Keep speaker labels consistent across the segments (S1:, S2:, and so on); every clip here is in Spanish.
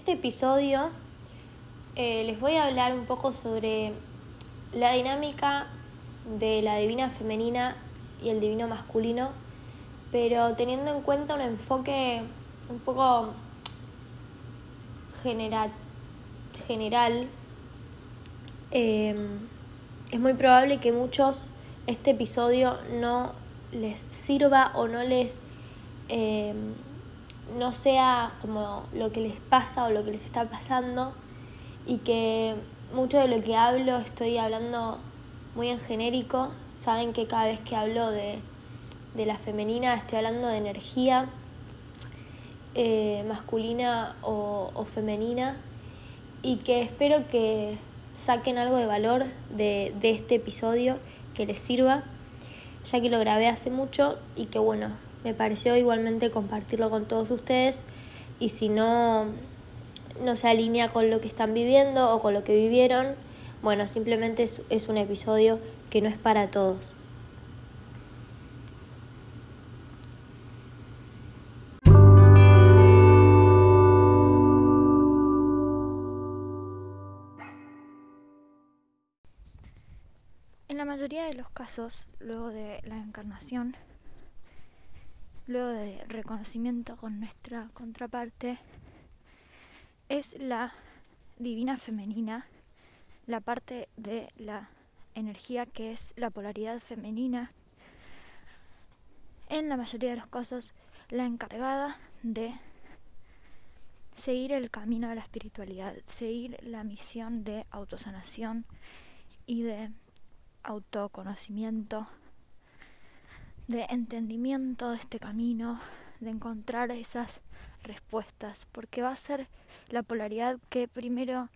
S1: este episodio eh, les voy a hablar un poco sobre la dinámica de la divina femenina y el divino masculino, pero teniendo en cuenta un enfoque un poco general. em, es muy probable que muchos este episodio no les sirva o no les em, no sea como lo que les pasa o lo que les está pasando y que mucho de lo que hablo estoy hablando muy en genérico. Saben que cada vez que hablo de, la femenina estoy hablando de energía eh, masculina o, femenina y que espero que saquen algo de valor de, de este episodio que les sirva, ya que lo grabé hace mucho y que bueno, me pareció igualmente compartirlo con todos ustedes y si no no se alinea con lo que están viviendo o con lo que vivieron, bueno, simplemente es, es un episodio que no es para todos.
S2: En la mayoría de los casos, luego de la encarnación, luego de reconocimiento con nuestra contraparte, es la divina femenina, la parte de la energía que es la polaridad femenina, en la mayoría de los casos la encargada de seguir el camino de la espiritualidad, seguir la misión de autosanación y de autoconocimiento de entendimiento de este camino, de encontrar esas respuestas, porque va a ser la polaridad que primero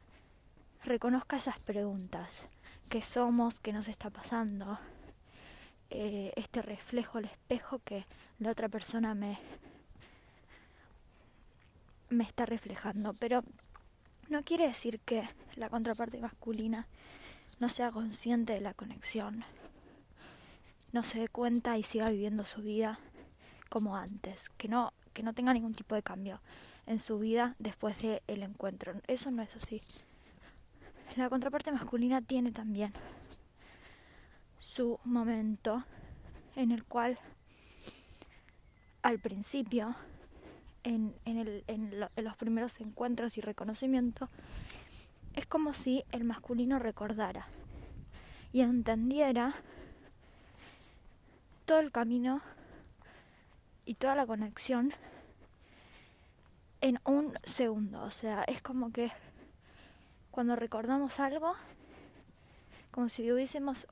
S2: reconozca esas preguntas, qué somos, qué nos está pasando, eh, este reflejo, el espejo que la otra persona me, me está reflejando, pero no quiere decir que la contraparte masculina no sea consciente de la conexión, no se dé cuenta y siga viviendo su vida como antes, que no, que no tenga ningún tipo de cambio en su vida después del el encuentro. Eso no es así. La contraparte masculina tiene también su momento en el cual al principio, en, en, el, en, en los primeros encuentros y reconocimiento, es como si el masculino recordara y entendiera todo el camino y toda la conexión en un segundo. O sea, es como que cuando recordamos algo, como si hubiésemos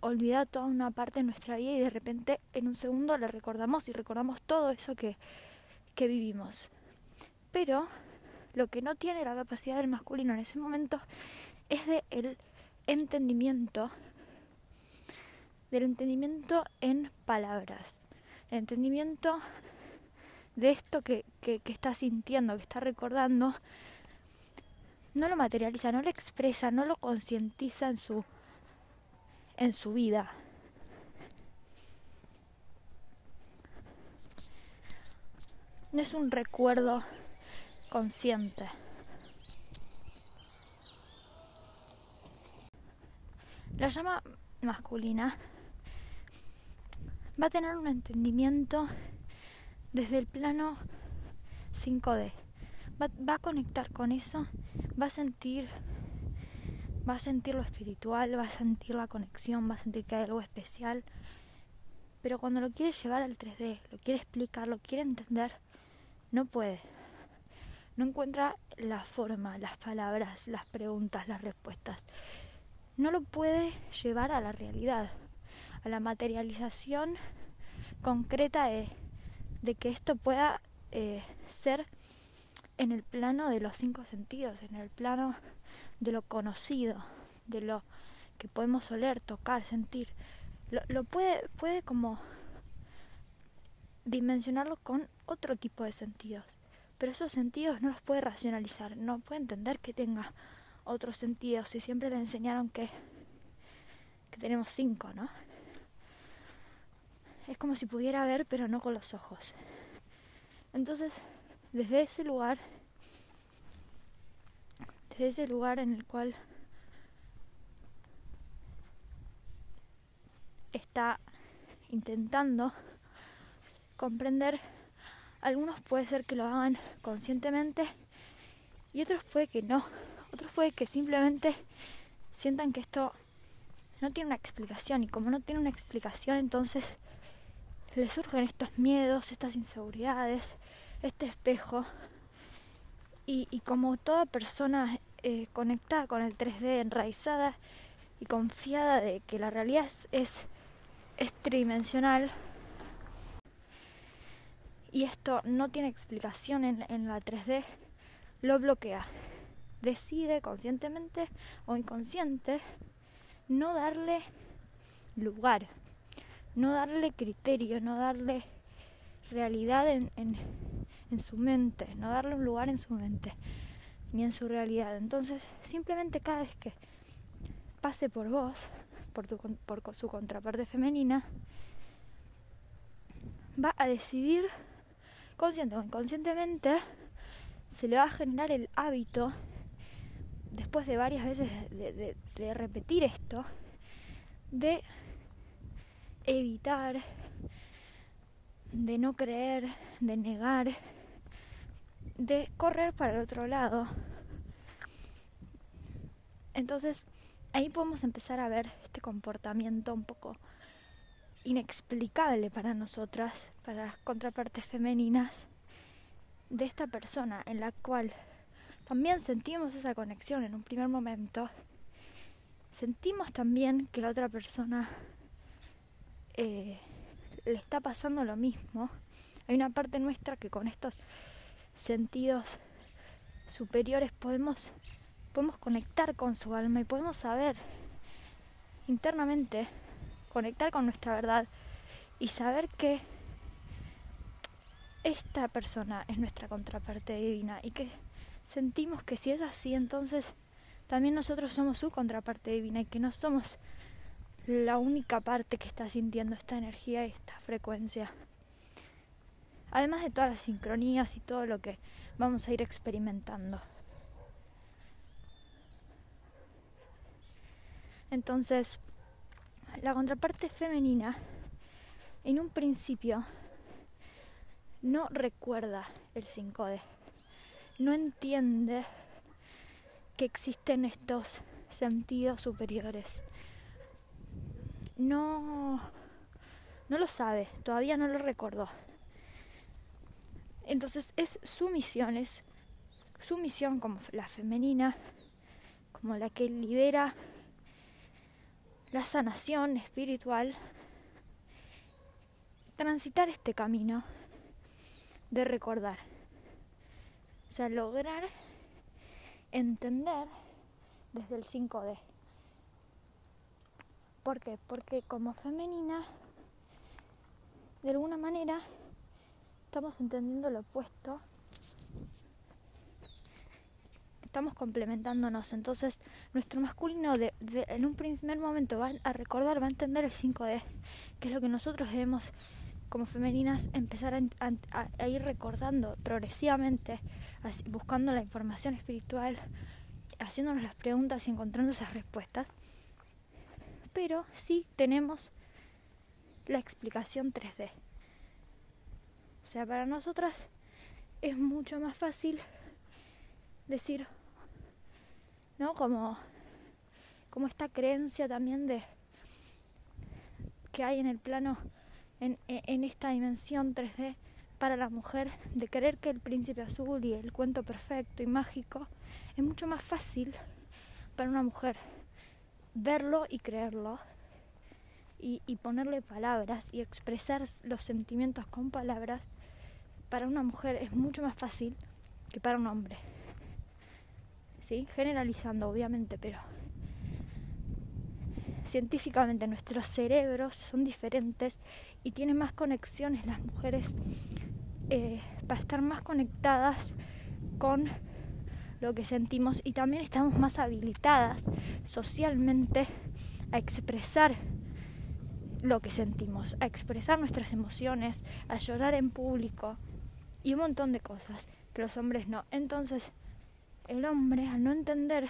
S2: olvidado toda una parte de nuestra vida y de repente en un segundo le recordamos y recordamos todo eso que, que vivimos. Pero lo que no tiene la capacidad del masculino en ese momento es de el entendimiento del entendimiento en palabras, el entendimiento de esto que, que, está sintiendo, que está recordando, no lo materializa, no lo expresa, no lo concientiza en su, en su vida. No es un recuerdo consciente. La llama masculina va a tener un entendimiento desde el plano 5D. Va, a conectar con eso, va a sentir va a sentir lo espiritual, va a sentir la conexión, va a sentir que hay algo especial. Pero cuando lo quiere llevar al 3D, lo quiere explicar, lo quiere entender, no puede. No encuentra la forma, las palabras, las preguntas, las respuestas. No lo puede llevar a la realidad a la materialización concreta de, de que esto pueda eh, ser en el plano de los cinco sentidos, en el plano de lo conocido, de lo que podemos oler, tocar, sentir. Lo, lo puede, puede como dimensionarlo con otro tipo de sentidos, pero esos sentidos no los puede racionalizar, no puede entender que tenga otros sentidos y siempre le enseñaron que, que tenemos cinco, ¿no? Es como si pudiera ver, pero no con los ojos. Entonces, desde ese lugar, desde ese lugar en el cual está intentando comprender. Algunos puede ser que lo hagan conscientemente y otros puede que no. Otros puede que simplemente sientan que esto no tiene una explicación y como no tiene una explicación entonces les surgen estos miedos, estas inseguridades, este espejo y, como toda persona eh, conectada con el 3D, enraizada y confiada de que la realidad es es tridimensional y esto no tiene explicación en, en la 3D, lo bloquea. Decide conscientemente o inconsciente no darle lugar, no darle criterio, no darle realidad en, en, su mente, no darle un lugar en su mente, ni en su realidad. Entonces, simplemente cada vez que pase por vos, por, tu, por su contraparte femenina, va a decidir, consciente o inconscientemente, se le va a generar el hábito, después de varias veces de, de repetir esto, de evitar, de no creer, de negar, de correr para el otro lado. Entonces, ahí podemos empezar a ver este comportamiento un poco inexplicable para nosotras, para las contrapartes femeninas, de esta persona en la cual también sentimos esa conexión en un primer momento, sentimos también que la otra persona eh, le está pasando lo mismo. Hay una parte nuestra que con estos sentidos superiores podemos podemos conectar con su alma y podemos saber internamente, conectar con nuestra verdad y saber que esta persona es nuestra contraparte divina y que sentimos que si es así, entonces también nosotros somos su contraparte divina y que no somos la única parte que está sintiendo esta energía y esta frecuencia. Además de todas las sincronías y todo lo que vamos a ir experimentando. Entonces, la contraparte femenina en un principio no recuerda el 5D, no entiende que existen estos sentidos superiores. No, no lo sabe, todavía no lo recordó. Entonces es su misión, es su misión como la femenina, como la que lidera la sanación espiritual, transitar este camino de recordar. O sea, lograr entender desde el 5D. ¿Por qué? Porque como femenina, de alguna manera, estamos entendiendo lo opuesto estamos complementándonos. Entonces, nuestro masculino en un primer momento va a recordar, va a entender el 5D, que es lo que nosotros debemos, como femeninas, empezar a, ir recordando progresivamente, buscando la información espiritual, haciéndonos las preguntas y encontrando esas respuestas. Pero sí tenemos la explicación 3D. O sea, para nosotras es mucho más fácil decir, ¿no? Como, como esta creencia también de que hay en el plano, en, en esta dimensión 3D para la mujer, de creer que el príncipe azul y el cuento perfecto y mágico es mucho más fácil para una mujer verlo y creerlo y, ponerle palabras y expresar los sentimientos con palabras, para una mujer es mucho más fácil que para un hombre. ¿sí? generalizando obviamente, pero científicamente nuestros cerebros son diferentes y tienen más conexiones las mujeres eh, para estar más conectadas con lo que sentimos y también estamos más habilitadas socialmente a expresar lo que sentimos, a expresar nuestras emociones, a llorar en público y un montón de cosas que los hombres no. Entonces, el hombre, al no entender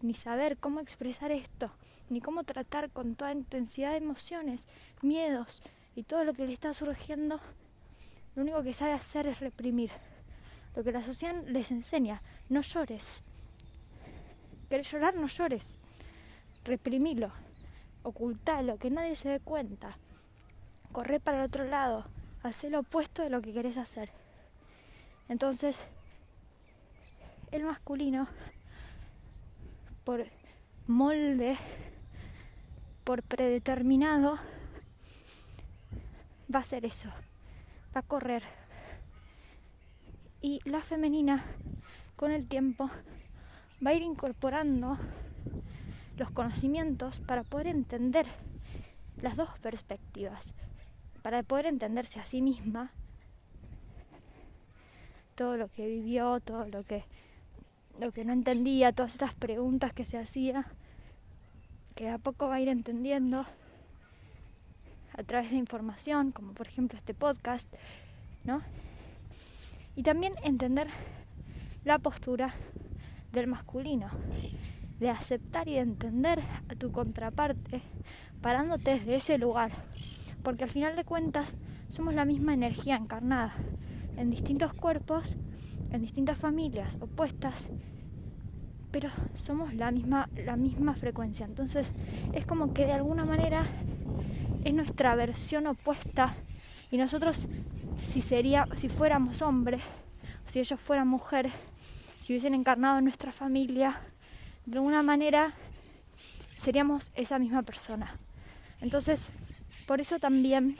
S2: ni saber cómo expresar esto, ni cómo tratar con toda intensidad de emociones, miedos y todo lo que le está surgiendo, lo único que sabe hacer es reprimir. Lo que la sociedad les enseña, no llores. ¿Querés llorar? No llores. Reprimilo. Ocultalo, que nadie se dé cuenta. Corre para el otro lado. Haz lo opuesto de lo que querés hacer. Entonces, el masculino, por molde, por predeterminado, va a ser eso. Va a correr y la femenina con el tiempo va a ir incorporando los conocimientos para poder entender las dos perspectivas, para poder entenderse a sí misma todo lo que vivió, todo lo que lo que no entendía, todas estas preguntas que se hacía, que a poco va a ir entendiendo a través de información, como por ejemplo este podcast, ¿no? Y también entender la postura del masculino, de aceptar y de entender a tu contraparte parándote desde ese lugar, porque al final de cuentas somos la misma energía encarnada en distintos cuerpos, en distintas familias opuestas, pero somos la misma, la misma frecuencia. Entonces es como que de alguna manera es nuestra versión opuesta y nosotros si, sería, si fuéramos hombres, si ellos fueran mujeres, si hubiesen encarnado en nuestra familia, de alguna manera seríamos esa misma persona. Entonces, por eso también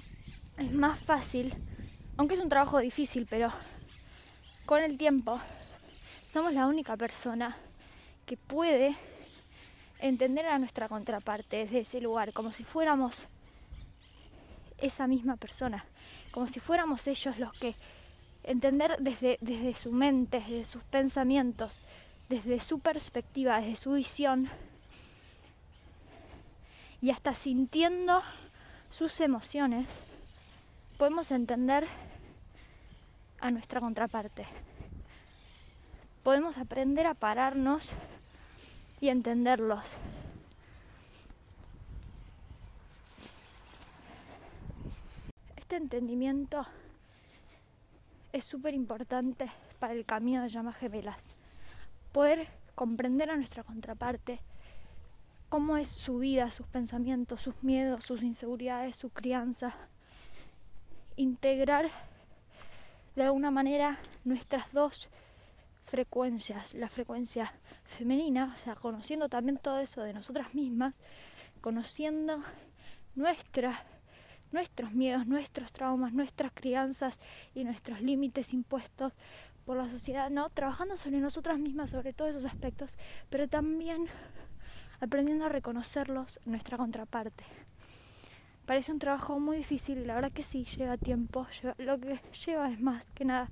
S2: es más fácil, aunque es un trabajo difícil, pero con el tiempo somos la única persona que puede entender a nuestra contraparte desde ese lugar, como si fuéramos esa misma persona como si fuéramos ellos los que entender desde, desde su mente, desde sus pensamientos, desde su perspectiva, desde su visión, y hasta sintiendo sus emociones, podemos entender a nuestra contraparte. Podemos aprender a pararnos y entenderlos. Este entendimiento es súper importante para el camino de llamas gemelas. Poder comprender a nuestra contraparte, cómo es su vida, sus pensamientos, sus miedos, sus inseguridades, su crianza. Integrar de alguna manera nuestras dos frecuencias, la frecuencia femenina, o sea, conociendo también todo eso de nosotras mismas, conociendo nuestra nuestros miedos, nuestros traumas, nuestras crianzas y nuestros límites impuestos por la sociedad, ¿no? Trabajando sobre nosotras mismas, sobre todos esos aspectos, pero también aprendiendo a reconocerlos nuestra contraparte. Parece un trabajo muy difícil y la verdad que sí, lleva tiempo. lo que lleva es más que nada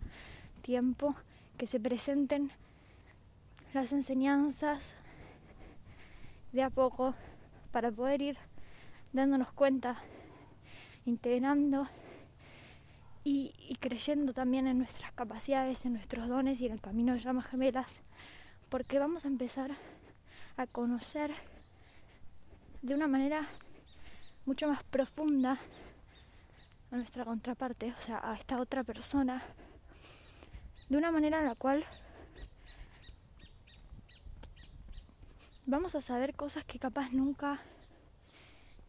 S2: tiempo que se presenten las enseñanzas de a poco para poder ir dándonos cuenta integrando y, creyendo también en nuestras capacidades, en nuestros dones y en el camino de llamas gemelas, porque vamos a empezar a conocer de una manera mucho más profunda a nuestra contraparte, o sea, a esta otra persona, de una manera en la cual vamos a saber cosas que capaz nunca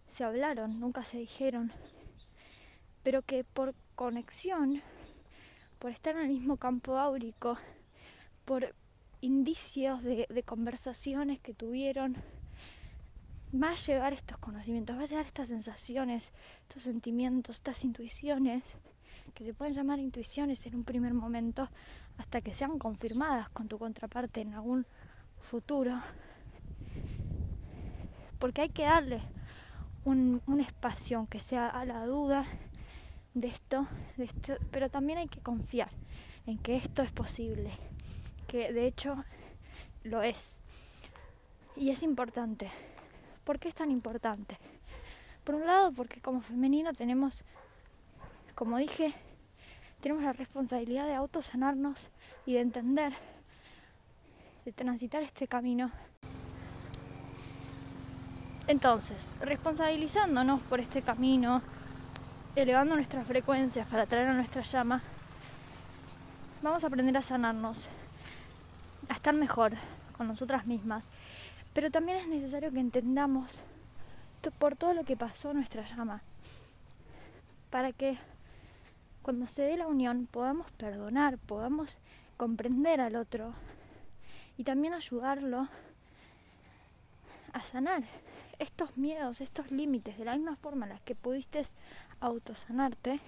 S2: se hablaron, nunca se dijeron, pero que por conexión, por estar en el mismo campo áurico, por indicios de, conversaciones que tuvieron, va a llegar estos conocimientos, va a llegar estas sensaciones, estos sentimientos, estas intuiciones, que se pueden llamar intuiciones en un primer momento, hasta que sean confirmadas con tu contraparte en algún futuro. Porque hay que darle un, un espacio, aunque sea a la duda, de esto, de esto, pero también hay que confiar en que esto es posible, que de hecho lo es. Y es importante. ¿Por qué es tan importante? Por un lado, porque como femenino tenemos, como dije, tenemos la responsabilidad de autosanarnos y de entender de transitar este camino. Entonces, responsabilizándonos por este camino, elevando nuestras frecuencias para traer a nuestra llama, vamos a aprender a sanarnos, a estar mejor con nosotras mismas. Pero también es necesario que entendamos por todo lo que pasó nuestra llama, para que cuando se dé la unión podamos perdonar, podamos comprender al otro y también ayudarlo a sanar estos miedos, estos límites, de la misma forma en la que pudiste autosanarte,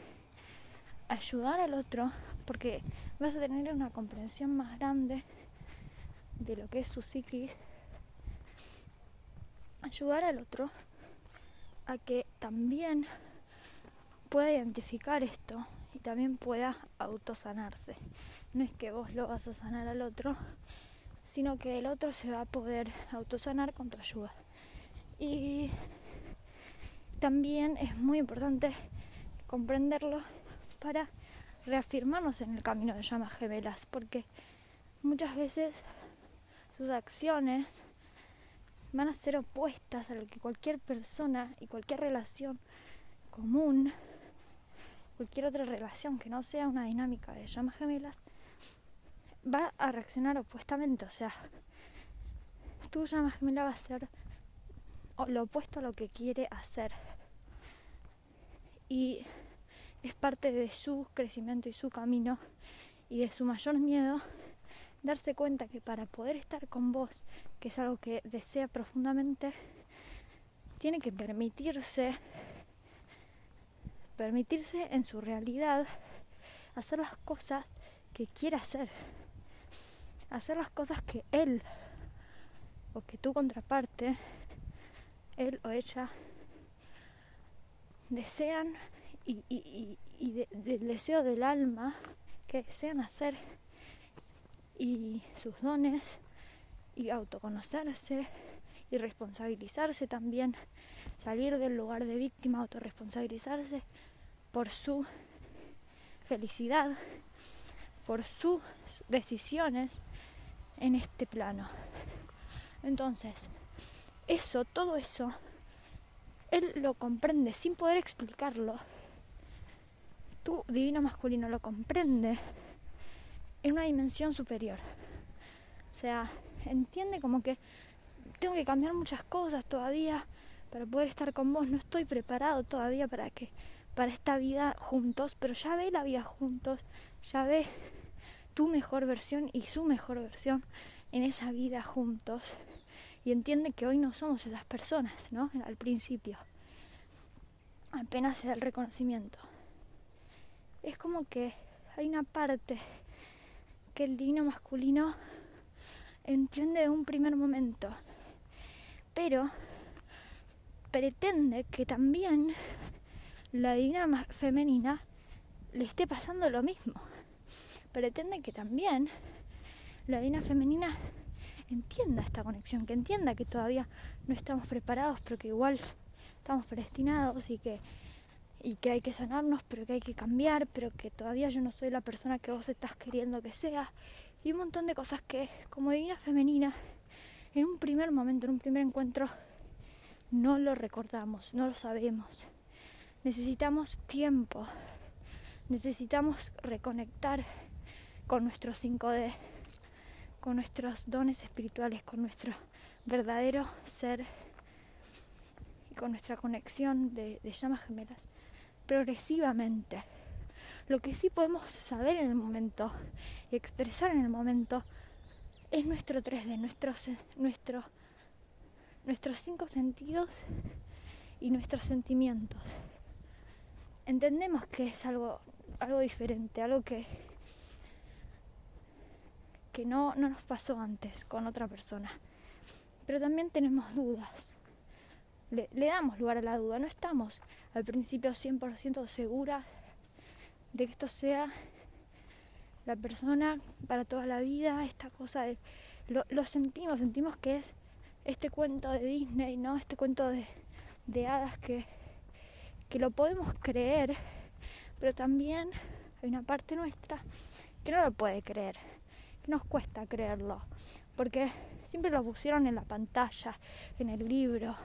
S2: ayudar al otro, porque vas a tener una comprensión más grande de lo que es su psiquis, ayudar al otro a que también pueda identificar esto y también pueda autosanarse. No es que vos lo vas a sanar al otro, sino que el otro se va a poder autosanar con tu ayuda. Y también es muy importante comprenderlo para reafirmarnos en el camino de llamas gemelas, porque muchas veces sus acciones van a ser opuestas a lo que cualquier persona y cualquier relación común, cualquier otra relación que no sea una dinámica de llamas gemelas, va a reaccionar opuestamente. O sea, tu llama gemela va a ser lo opuesto a lo que quiere hacer. Y es parte de su crecimiento y su camino y de su mayor miedo darse cuenta que para poder estar con vos, que es algo que desea profundamente, tiene que permitirse permitirse en su realidad hacer las cosas que quiere hacer. Hacer las cosas que él o que tu contraparte él o ella desean y, del deseo del alma que desean hacer y sus dones y autoconocerse y responsabilizarse también, salir del lugar de víctima, autorresponsabilizarse por su felicidad, por sus decisiones en este plano. Entonces, eso, todo eso, él lo comprende sin poder explicarlo. Tu divino masculino lo comprende en una dimensión superior. O sea, entiende como que tengo que cambiar muchas cosas todavía para poder estar con vos. No estoy preparado todavía para que para esta vida juntos, pero ya ve la vida juntos, ya ve tu mejor versión y su mejor versión en esa vida juntos y entiende que hoy no somos esas personas, ¿no? Al principio. Apenas se da el reconocimiento. Es como que hay una parte que el divino masculino entiende de un primer momento, pero pretende que también la divina femenina le esté pasando lo mismo. Pretende que también la divina femenina entienda esta conexión, que entienda que todavía no estamos preparados, pero que igual estamos predestinados y que, y que hay que sanarnos, pero que hay que cambiar, pero que todavía yo no soy la persona que vos estás queriendo que sea. Y un montón de cosas que, como divina femenina, en un primer momento, en un primer encuentro, no lo recordamos, no lo sabemos. Necesitamos tiempo, necesitamos reconectar con nuestro 5D con nuestros dones espirituales, con nuestro verdadero ser y con nuestra conexión de, llamas gemelas progresivamente. Lo que sí podemos saber en el momento y expresar en el momento es nuestro 3D, nuestro, nuestro, nuestros cinco sentidos y nuestros sentimientos. Entendemos que es algo, algo diferente, algo que, que no, no nos pasó antes con otra persona. Pero también tenemos dudas. Le, damos lugar a la duda. No estamos al principio 100% seguras de que esto sea la persona para toda la vida, esta cosa lo sentimos, sentimos que es este cuento de Disney, ¿no? Este cuento de, de hadas que, que lo podemos creer, pero también hay una parte nuestra que no lo puede creer nos cuesta creerlo, porque siempre lo pusieron en la pantalla, en el libro,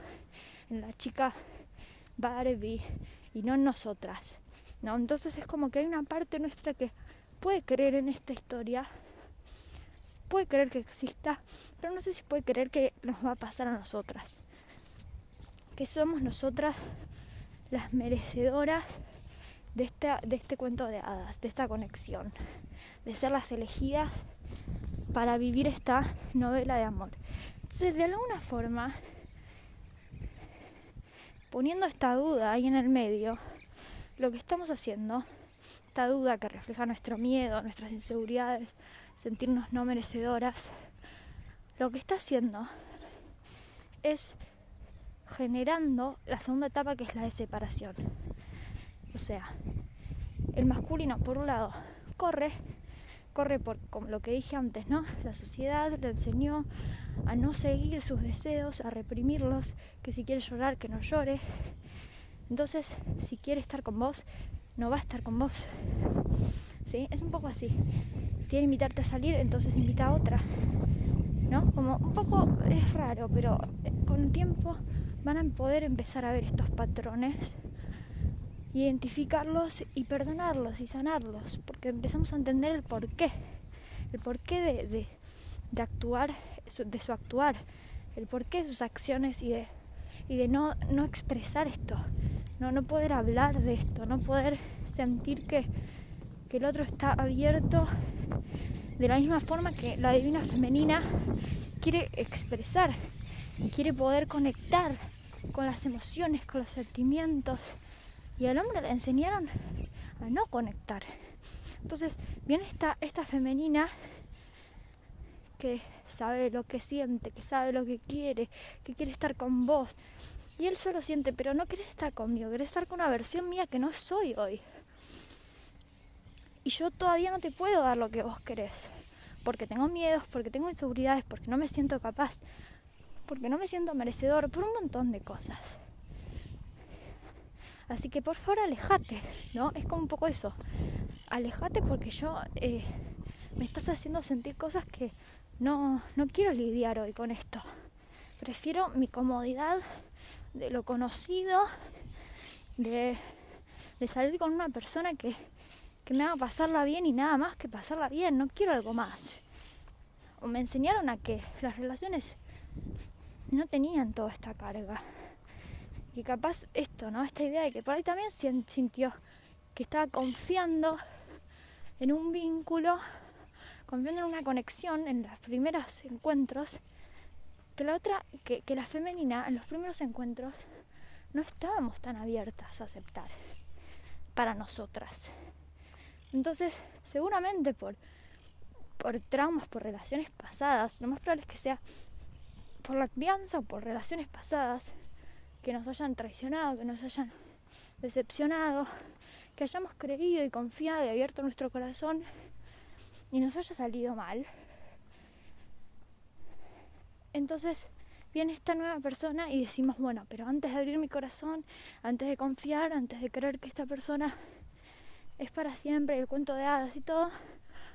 S2: en la chica Barbie y no en nosotras. ¿no? Entonces es como que hay una parte nuestra que puede creer en esta historia, puede creer que exista, pero no sé si puede creer que nos va a pasar a nosotras. Que somos nosotras las merecedoras de, esta, de este cuento de hadas, de esta conexión, de ser las elegidas para vivir esta novela de amor. Entonces, de alguna forma, poniendo esta duda ahí en el medio, lo que estamos haciendo, esta duda que refleja nuestro miedo, nuestras inseguridades, sentirnos no merecedoras, lo que está haciendo es generando la segunda etapa que es la de separación. O sea, el masculino por un lado corre, corre por lo que dije antes, ¿no? La sociedad le enseñó a no seguir sus deseos, a reprimirlos, que si quiere llorar, que no llore. Entonces, si quiere estar con vos, no va a estar con vos. ¿Sí? Es un poco así. Quiere invitarte a salir, entonces invita a otra. ¿No? Como un poco es raro, pero con el tiempo van a poder empezar a ver estos patrones, identificarlos y perdonarlos y sanarlos, porque empezamos a entender el porqué, el porqué de, de, actuar, de su actuar, el porqué de sus acciones y de, y de no, no expresar esto, no, no poder hablar de esto, no poder sentir que, que el otro está abierto de la misma forma que la divina femenina quiere expresar, quiere poder conectar con las emociones, con los sentimientos. Y al hombre le enseñaron a no conectar. Entonces viene esta, esta femenina que sabe lo que siente, que sabe lo que quiere, que quiere estar con vos. Y él solo siente, pero no querés estar conmigo, querés estar con una versión mía que no soy hoy. Y yo todavía no te puedo dar lo que vos querés. Porque tengo miedos, porque tengo inseguridades, porque no me siento capaz porque no me siento merecedor, por un montón de cosas. Así que por favor alejate, ¿no? Es como un poco eso. Alejate porque yo eh, me estás haciendo sentir cosas que no, no quiero lidiar hoy con esto. Prefiero mi comodidad de lo conocido, de, de salir con una persona que, que me haga pasarla bien y nada más que pasarla bien. No quiero algo más. O me enseñaron a que las relaciones no tenían toda esta carga. Y capaz esto, ¿no? Esta idea de que por ahí también sintió que estaba confiando en un vínculo, confiando en una conexión en los primeros encuentros, que la otra, que, que la femenina en los primeros encuentros no estábamos tan abiertas a aceptar para nosotras. Entonces, seguramente por, por traumas, por relaciones pasadas, lo más probable es que sea por la crianza o por relaciones pasadas que nos hayan traicionado, que nos hayan decepcionado, que hayamos creído y confiado y abierto nuestro corazón y nos haya salido mal. Entonces viene esta nueva persona y decimos, bueno, pero antes de abrir mi corazón, antes de confiar, antes de creer que esta persona es para siempre, el cuento de hadas y todo,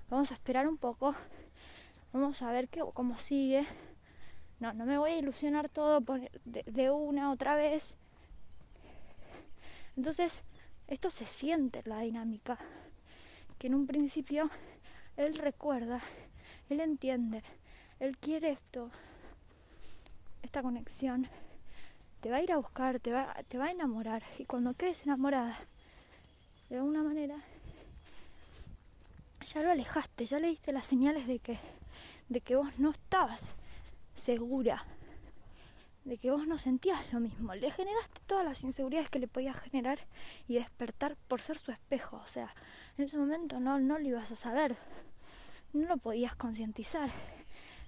S2: vamos a esperar un poco, vamos a ver qué, cómo sigue, no, no me voy a ilusionar todo de, de una otra vez. Entonces, esto se siente la dinámica. Que en un principio él recuerda, él entiende, él quiere esto, esta conexión. Te va a ir a buscar, te va, te va a enamorar. Y cuando quedes enamorada, de alguna manera, ya lo alejaste, ya le diste las señales de que, de que vos no estabas segura de que vos no sentías lo mismo. Le generaste todas las inseguridades que le podías generar y despertar por ser su espejo. O sea, en ese momento no, no lo ibas a saber, no lo podías concientizar.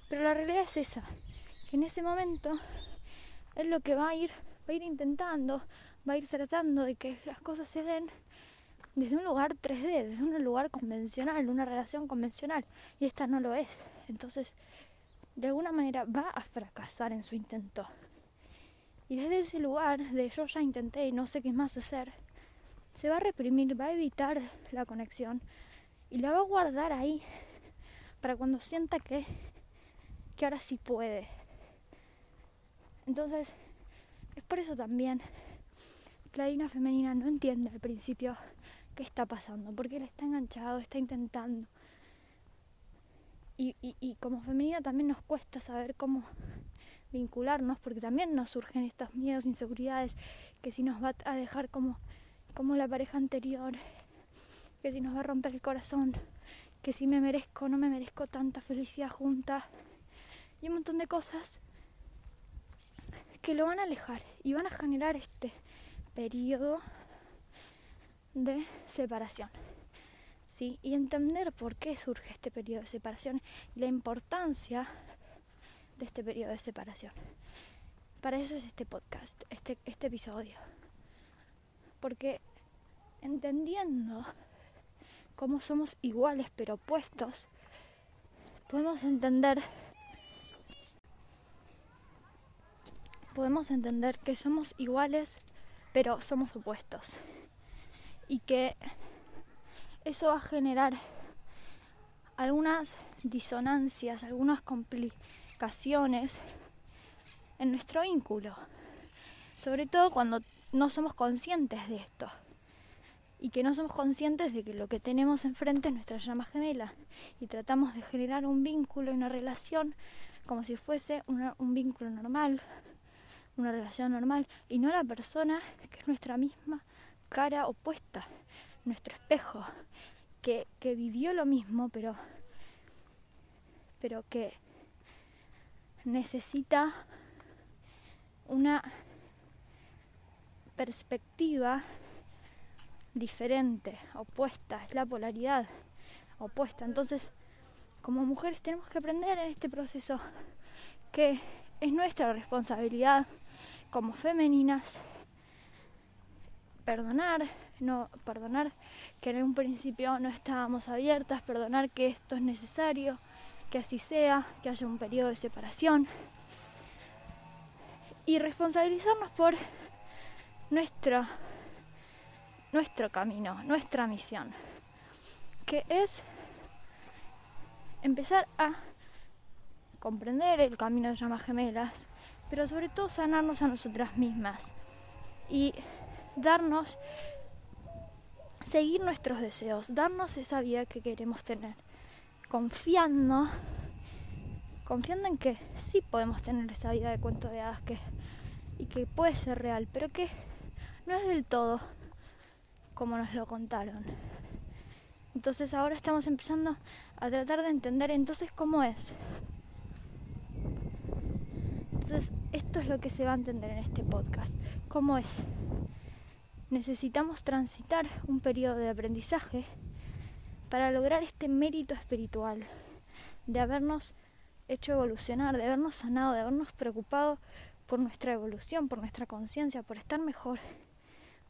S2: Pero la realidad es esa, que en ese momento es lo que va a ir, va a ir intentando, va a ir tratando de que las cosas se den desde un lugar 3D, desde un lugar convencional, una relación convencional. Y esta no lo es. Entonces, de alguna manera va a fracasar en su intento. Y desde ese lugar de yo ya intenté y no sé qué más hacer, se va a reprimir, va a evitar la conexión y la va a guardar ahí para cuando sienta que que ahora sí puede. Entonces, es por eso también la Dina femenina no entiende al principio qué está pasando, porque él está enganchado, está intentando. Y, como femenina también nos cuesta saber cómo vincularnos, porque también nos surgen estos miedos, inseguridades, que si nos va a dejar como, como la pareja anterior, que si nos va a romper el corazón, que si me merezco o no me merezco tanta felicidad junta, y un montón de cosas que lo van a alejar y van a generar este periodo de separación. Y entender por qué surge este periodo de separación y la importancia de este periodo de separación. Para eso es este podcast, este, este episodio. Porque entendiendo cómo somos iguales pero opuestos, podemos entender podemos entender que somos iguales pero somos opuestos y que eso va a generar algunas disonancias, algunas complicaciones en nuestro vínculo, sobre todo cuando no somos conscientes de esto y que no somos conscientes de que lo que tenemos enfrente es nuestra llama gemela y tratamos de generar un vínculo y una relación como si fuese un vínculo normal, una relación normal y no la persona que es nuestra misma cara opuesta, nuestro espejo, que, vivió lo mismo, pero, pero que necesita una perspectiva diferente, opuesta, es la polaridad opuesta. Entonces, como mujeres tenemos que aprender en este proceso que es nuestra responsabilidad como femeninas perdonar, no perdonar que en un principio no estábamos abiertas, perdonar que esto es necesario, que así sea, que haya un periodo de separación. Y responsabilizarnos por nuestro nuestro camino, nuestra misión, que es empezar a comprender el camino de llamas gemelas, pero sobre todo sanarnos a nosotras mismas. Y darnos, seguir nuestros deseos, darnos esa vida que queremos tener, confiando, confiando en que sí podemos tener esa vida de cuento de hadas que, y que puede ser real, pero que no es del todo como nos lo contaron. Entonces ahora estamos empezando a tratar de entender entonces cómo es. Entonces esto es lo que se va a entender en este podcast. ¿Cómo es? Necesitamos transitar un periodo de aprendizaje para lograr este mérito espiritual, de habernos hecho evolucionar, de habernos sanado, de habernos preocupado por nuestra evolución, por nuestra conciencia, por estar mejor,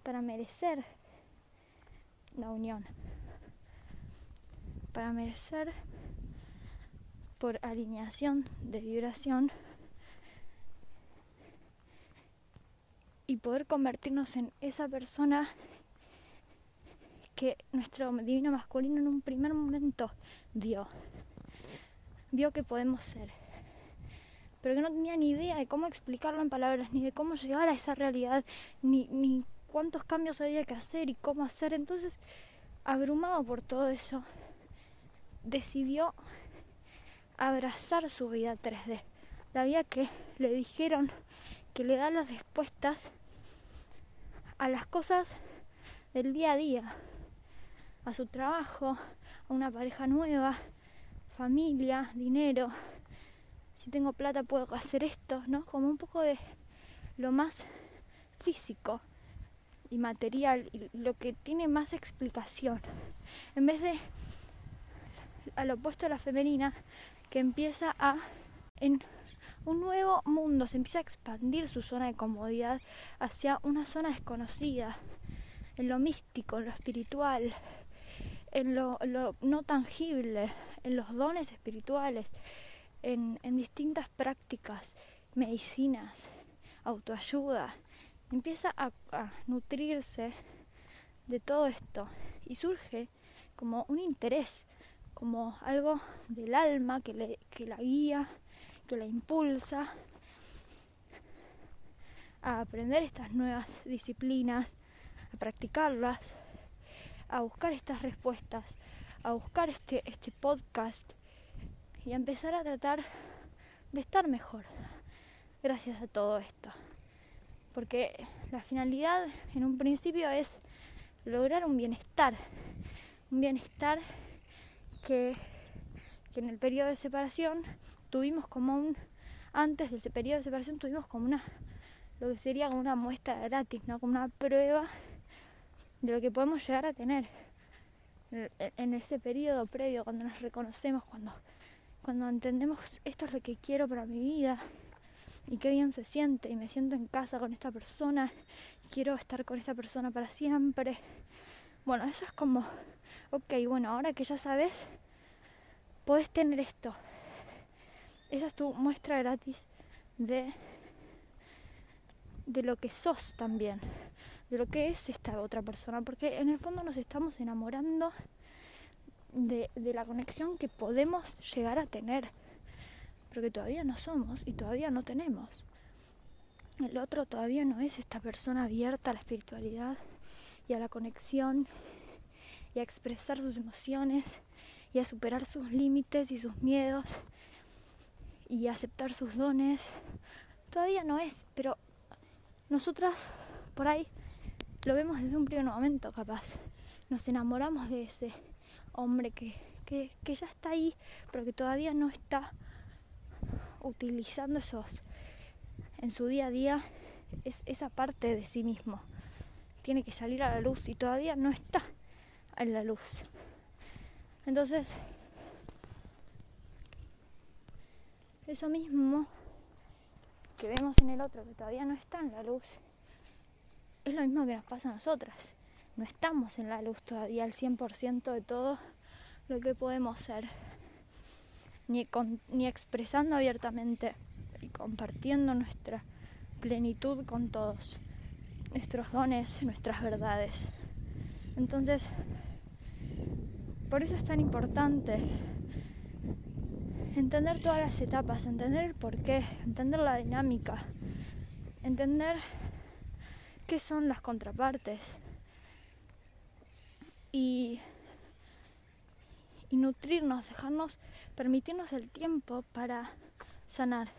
S2: para merecer la unión, para merecer por alineación de vibración y poder convertirnos en esa persona que nuestro divino masculino en un primer momento vio. Vio que podemos ser. Pero que no tenía ni idea de cómo explicarlo en palabras, ni de cómo llegar a esa realidad, ni, ni cuántos cambios había que hacer y cómo hacer. Entonces, abrumado por todo eso, decidió abrazar su vida 3D. La vida que le dijeron que le da las respuestas a las cosas del día a día, a su trabajo, a una pareja nueva, familia, dinero. Si tengo plata puedo hacer esto, ¿no? Como un poco de lo más físico y material y lo que tiene más explicación. En vez de al opuesto a la femenina que empieza a en un nuevo mundo, se empieza a expandir su zona de comodidad hacia una zona desconocida, en lo místico, en lo espiritual, en lo, no tangible, en los dones espirituales, en, distintas prácticas, medicinas, autoayuda. Empieza a, nutrirse de todo esto y surge como un interés, como algo del alma que, le, que la guía que la impulsa a aprender estas nuevas disciplinas, a practicarlas, a buscar estas respuestas, a buscar este, este podcast y a empezar a tratar de estar mejor gracias a todo esto. Porque la finalidad en un principio es lograr un bienestar, un bienestar que, que en el periodo de separación tuvimos como un, antes de ese periodo de separación tuvimos como una, lo que sería como una muestra gratis, ¿no? como una prueba de lo que podemos llegar a tener en ese periodo previo, cuando nos reconocemos, cuando, cuando entendemos esto es lo que quiero para mi vida y qué bien se siente y me siento en casa con esta persona, quiero estar con esta persona para siempre. Bueno, eso es como, ok, bueno, ahora que ya sabes, puedes tener esto. Esa es tu muestra gratis de, de lo que sos también de lo que es esta otra persona, porque en el fondo nos estamos enamorando de, de la conexión que podemos llegar a tener, pero que todavía no somos y todavía no tenemos. El otro todavía no es esta persona abierta a la espiritualidad y a la conexión y a expresar sus emociones y a superar sus límites y sus miedos y aceptar sus dones. Todavía no es, pero nosotras por ahí lo vemos desde un primer momento capaz. Nos enamoramos de ese hombre que, que, que ya está ahí, pero que todavía no está utilizando esos en su día a día es esa parte de sí mismo. Tiene que salir a la luz y todavía no está en la luz. Entonces, eso mismo que vemos en el otro que todavía no está en la luz es lo mismo que nos pasa a nosotras. No estamos en la luz todavía al 100% de todo lo que podemos ser, ni, ni expresando abiertamente y compartiendo nuestra plenitud con todos, nuestros dones, nuestras verdades. Entonces, por eso es tan importante entender todas las etapas, entender el porqué, entender la dinámica, entender qué son las contrapartes y, y nutrirnos, dejarnos, permitirnos el tiempo para sanar.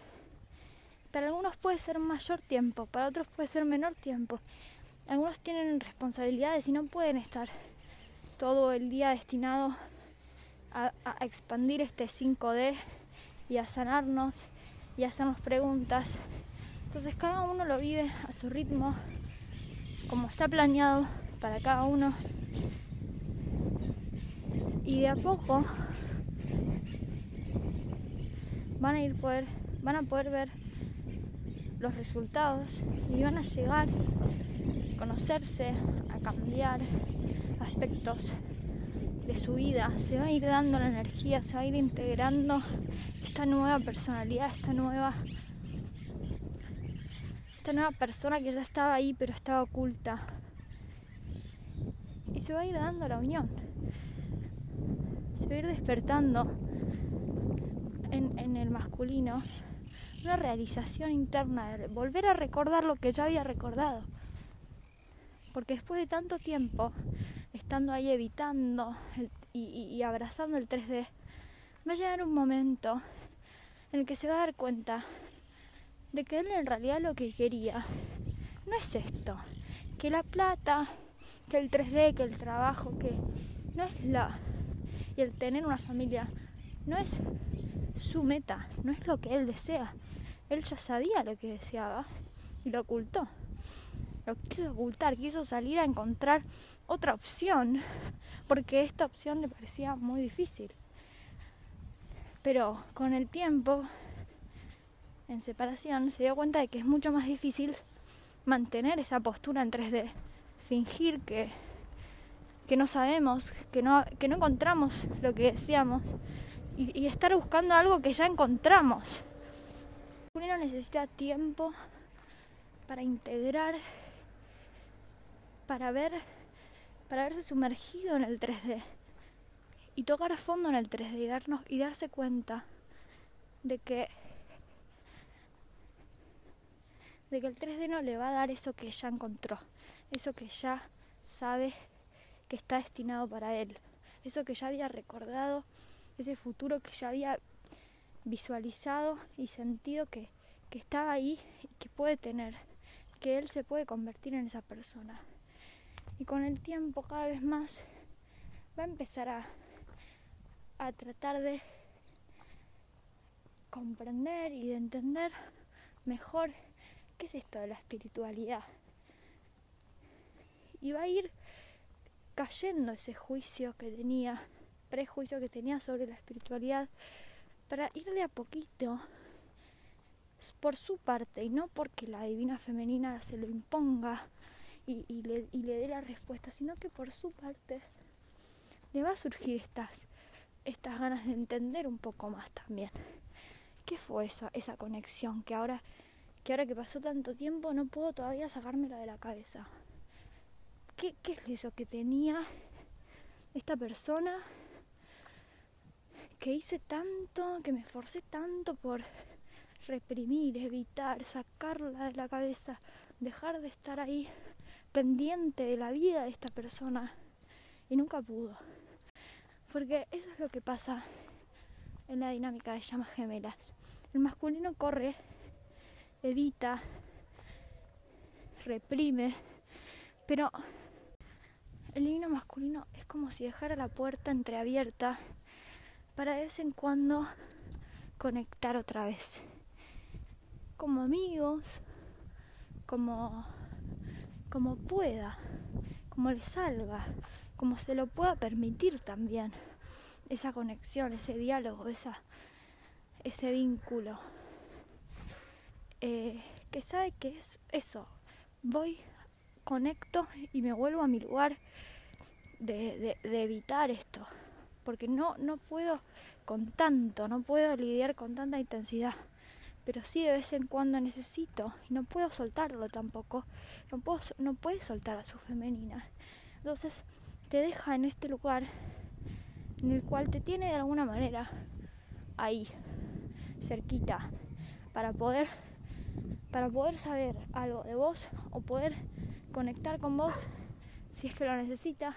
S2: Para algunos puede ser mayor tiempo, para otros puede ser menor tiempo. Algunos tienen responsabilidades y no pueden estar todo el día destinado a, expandir este 5D y a sanarnos y a hacernos preguntas. Entonces cada uno lo vive a su ritmo, como está planeado para cada uno. Y de a poco van a ir poder, van a poder ver los resultados y van a llegar a conocerse, a cambiar aspectos de su vida, se va a ir dando la energía, se va a ir integrando esta nueva personalidad, esta nueva esta nueva persona que ya estaba ahí pero estaba oculta. Y se va a ir dando la unión. Se va a ir despertando en, en el masculino una realización interna, de volver a recordar lo que ya había recordado. Porque después de tanto tiempo, estando ahí evitando y, y, abrazando el 3D, va a llegar un momento en el que se va a dar cuenta de que él en realidad lo que quería no es esto, que la plata, que el 3D, que el trabajo, que no es la y el tener una familia no es su meta, no es lo que él desea. Él ya sabía lo que deseaba y lo ocultó. Lo quiso ocultar, quiso salir a encontrar otra opción, porque esta opción le parecía muy difícil. Pero con el tiempo en separación se dio cuenta de que es mucho más difícil mantener esa postura en 3D, fingir que, que no sabemos, que no, que no encontramos lo que deseamos y, y estar buscando algo que ya encontramos. Uno necesita tiempo para integrar, para ver, para verse sumergido en el 3D y tocar a fondo en el 3D y, darnos, y darse cuenta de que de que el 3D no le va a dar eso que ya encontró, eso que ya sabe que está destinado para él, eso que ya había recordado, ese futuro que ya había visualizado y sentido que, que estaba ahí y que puede tener, que él se puede convertir en esa persona. Y con el tiempo cada vez más va a empezar a, a tratar de comprender y de entender mejor qué es esto de la espiritualidad. Y va a ir cayendo ese juicio que tenía, prejuicio que tenía sobre la espiritualidad, para ir de a poquito por su parte y no porque la divina femenina se lo imponga y, le, y le dé la respuesta, sino que por su parte le va a surgir estas, estas ganas de entender un poco más también. ¿Qué fue esa, esa conexión que ahora, que ahora que pasó tanto tiempo no puedo todavía sacármela de la cabeza? ¿Qué, qué es eso que tenía esta persona que hice tanto, que me esforcé tanto por reprimir, evitar, sacarla de la cabeza, dejar de estar ahí pendiente de la vida de esta persona y nunca pudo. Porque eso es lo que pasa en la dinámica de llamas gemelas. El masculino corre, evita, reprime, pero el divino masculino es como si dejara la puerta entreabierta para de vez en cuando conectar otra vez. Como amigos, como, como pueda, como le salga, como se lo pueda permitir también. Esa conexión, ese diálogo, esa, ese vínculo. Eh, que sabe que es eso. Voy, conecto y me vuelvo a mi lugar de, de evitar esto porque no, no puedo con tanto, no puedo lidiar con tanta intensidad. Pero sí de vez en cuando necesito y no puedo soltarlo tampoco. No puedo no puede soltar a su femenina. Entonces te deja en este lugar en el cual te tiene de alguna manera ahí cerquita para poder para poder saber algo de vos o poder conectar con vos si es que lo necesita.